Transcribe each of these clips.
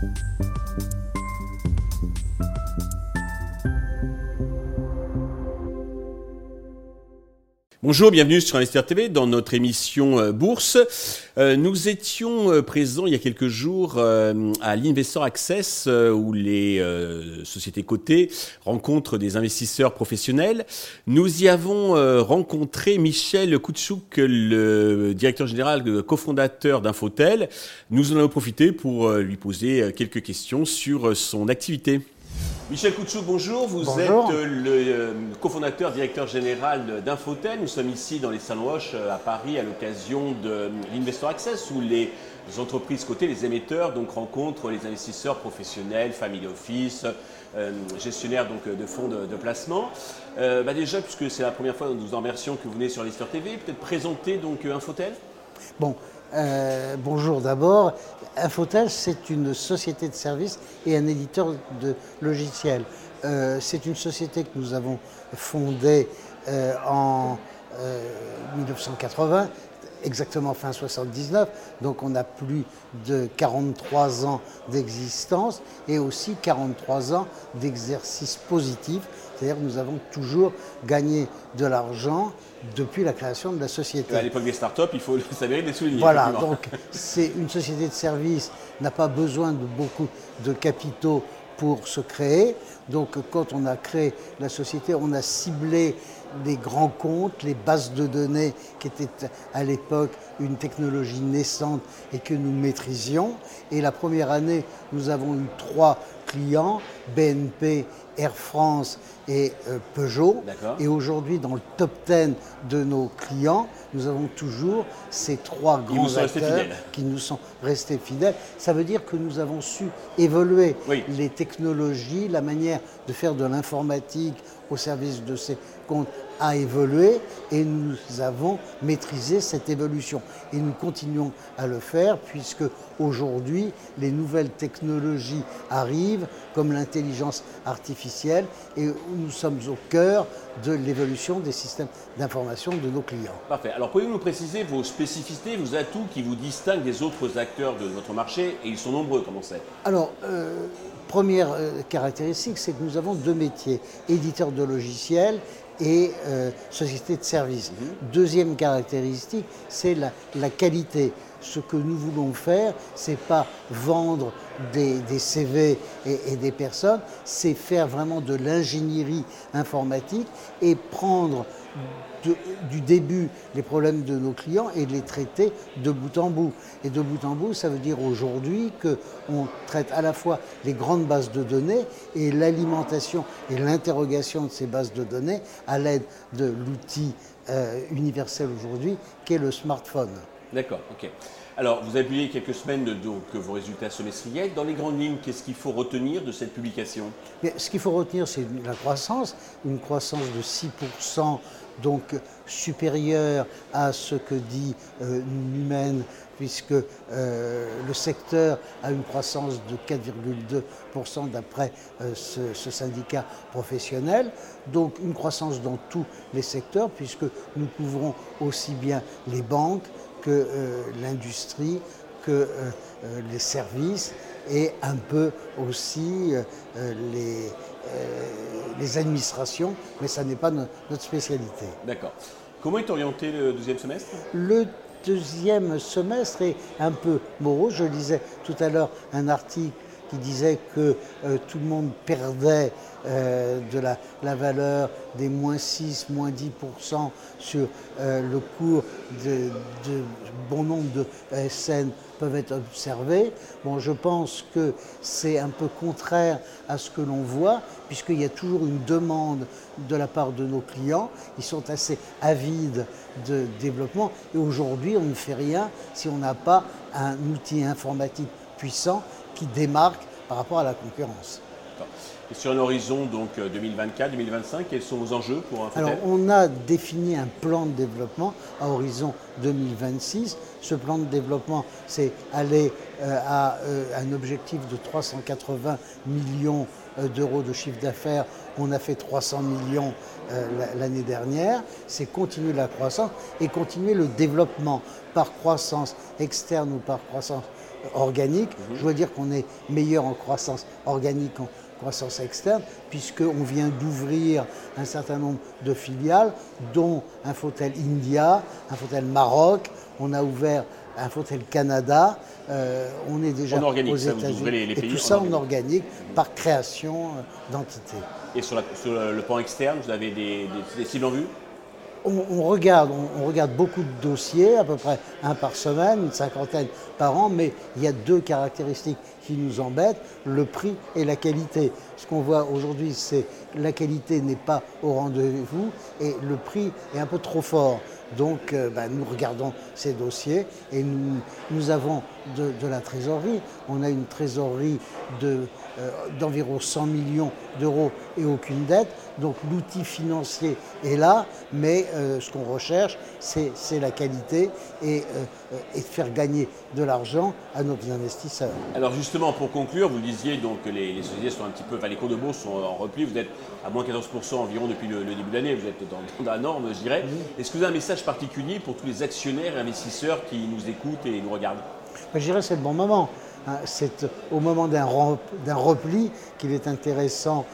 Thank you. Bonjour, bienvenue sur Investir TV dans notre émission euh, Bourse. Euh, nous étions euh, présents il y a quelques jours à l'Investor Access où les sociétés cotées rencontrent des investisseurs professionnels. Nous y avons rencontré Michel Koutchouk, le directeur général, cofondateur d'Infotel. Nous en avons profité pour lui poser quelques questions sur son activité. Michel Koutchouk, bonjour. Vous êtes euh, le euh, cofondateur, directeur général d'Infotel. Nous sommes ici dans les Salons Hoche euh, à Paris à l'occasion de l'Investor Access où les entreprises cotées, les émetteurs, donc rencontrent les investisseurs professionnels, family office, gestionnaires donc, de fonds de, placement. Bah déjà, puisque c'est la première fois que nous en version que vous venez sur l'Investor TV, peut-être présenter donc Infotel Bon, euh, bonjour d'abord. Infotel, c'est une société de services et un éditeur de logiciels. Euh, c'est une société que nous avons fondée euh, en 1980, exactement fin 79. Donc on a plus de 43 ans d'existence et aussi 43 ans d'exercice positif. C'est-à-dire nous avons toujours gagné de l'argent depuis la création de la société. À l'époque des startups, il faut s'avérer des souligner. Voilà, donc c'est une société de service n'a pas besoin de beaucoup de capitaux pour se créer. Donc quand on a créé la société, on a ciblé les grands comptes, les bases de données qui étaient à l'époque une technologie naissante et que nous maîtrisions. Et la première année, nous avons eu trois clients, BNP, Air France et euh, Peugeot. Et aujourd'hui, dans le top 10 de nos clients, nous avons toujours ces trois grands acteurs qui nous sont restés fidèles. Ça veut dire que nous avons su évoluer les technologies, la manière de faire de l'informatique au service de ces comptes a évolué et nous avons maîtrisé cette évolution. Et nous continuons à le faire puisque aujourd'hui les nouvelles technologies arrivent comme l'intelligence artificielle et nous sommes au cœur de l'évolution des systèmes d'information de nos clients. Parfait. Alors pouvez-vous nous préciser vos spécificités, vos atouts qui vous distinguent des autres acteurs de votre marché et ils sont nombreux, comment c'est? Alors, euh, première euh, caractéristique, c'est que nous avons deux métiers, éditeur de logiciels et euh, société de services. Mhm. Deuxième caractéristique, c'est la, qualité. Ce que nous voulons faire, c'est pas vendre des, CV et, des personnes, c'est faire vraiment de l'ingénierie informatique et prendre du début les problèmes de nos clients et les traiter de bout en bout. Et de bout en bout, ça veut dire aujourd'hui qu'on traite à la fois les grandes bases de données et l'alimentation et l'interrogation de ces bases de données à l'aide de l'outil euh, universel aujourd'hui qui est le smartphone. D'accord, ok. Alors, vous avez publié quelques semaines donc, vos résultats semestriels. Dans les grandes lignes, qu'est-ce qu'il faut retenir de cette publication? Ce qu'il faut retenir, c'est la croissance, une croissance de 6%, donc supérieure à ce que dit euh, puisque euh, le secteur a une croissance de 4,2% d'après euh, ce, syndicat professionnel. Donc une croissance dans tous les secteurs, puisque nous couvrons aussi bien les banques, que euh, l'industrie, que euh, euh, les services et un peu aussi les, les administrations, mais ça n'est pas notre spécialité. D'accord. Comment est orienté le deuxième semestre? Le deuxième semestre est un peu morose. Je lisais tout à l'heure un article qui disait que tout le monde perdait euh, de la, valeur des moins 6, moins 10% sur euh, le cours de, bon nombre de SN peuvent être observés. Bon, je pense que c'est un peu contraire à ce que l'on voit, puisqu'il y a toujours une demande de la part de nos clients. Ils sont assez avides de développement. Et aujourd'hui, on ne fait rien si on n'a pas un outil informatique puissant qui démarque par rapport à la concurrence. Et sur un horizon donc 2024-2025, euh, quels sont vos enjeux pour un Alors, on a défini un plan de développement à horizon 2026. Ce plan de développement, c'est aller a un objectif de 380 millions d'euros de chiffre d'affaires. On a fait 300 millions l'année dernière. C'est continuer la croissance et continuer le développement par croissance externe ou par croissance organique. Mhm. Je dois dire qu'on est meilleur en croissance organique croissance externe, puisqu'on vient d'ouvrir un certain nombre de filiales, dont un Fotel India, un Fotel Maroc, on a ouvert un Fotel Canada, euh, on est déjà aux États-Unis. Et tout ça en organique, par création euh, d'entités. Et sur, le plan externe, vous avez des, des cibles en vue? On, regarde, on, regarde beaucoup de dossiers, à peu près un par semaine, une cinquantaine par an, mais il y a deux caractéristiques qui nous embêtent, le prix et la qualité. Ce qu'on voit aujourd'hui, c'est la qualité n'est pas au rendez-vous et le prix est un peu trop fort. Donc euh, ben, nous regardons ces dossiers et nous, avons de, la trésorerie. On a une trésorerie euh, d'environ 100 millions d'euros et aucune dette. Donc l'outil financier est là, mais euh, ce qu'on recherche, c'est la qualité et, et, faire gagner de l'argent à nos investisseurs. Alors justement, pour conclure, vous disiez donc que les, sociétés sont un petit peu, enfin les cours de bourse sont en repli. Vous êtes à moins 14% environ depuis le, début de l'année. Vous êtes dans, dans la norme, je dirais. Est-ce que vous avez un message particulier pour tous les actionnaires et investisseurs qui nous écoutent et nous regardent? Je dirais que c'est le bon moment. Hein. C'est au moment d'un repli qu'il est intéressant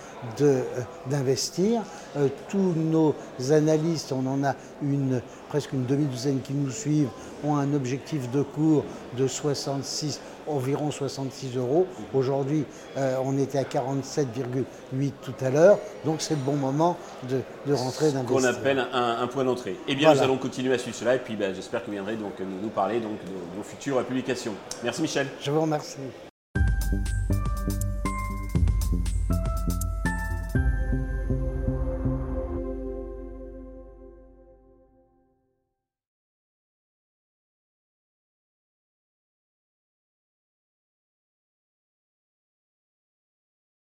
euh, d'investir. Euh, tous nos analystes, on en a une, presque une demi-douzaine qui nous suivent, ont un objectif de cours de 66 environ 66 euros. Aujourd'hui, euh, on était à 47,8 tout à l'heure, donc c'est le bon moment de, rentrer dans qu'on appelle un, point d'entrée. Eh bien, nous allons continuer à suivre cela et puis ben, j'espère que vous viendrez donc, nous parler donc, de vos futures publications. Merci Michel. Je vous remercie.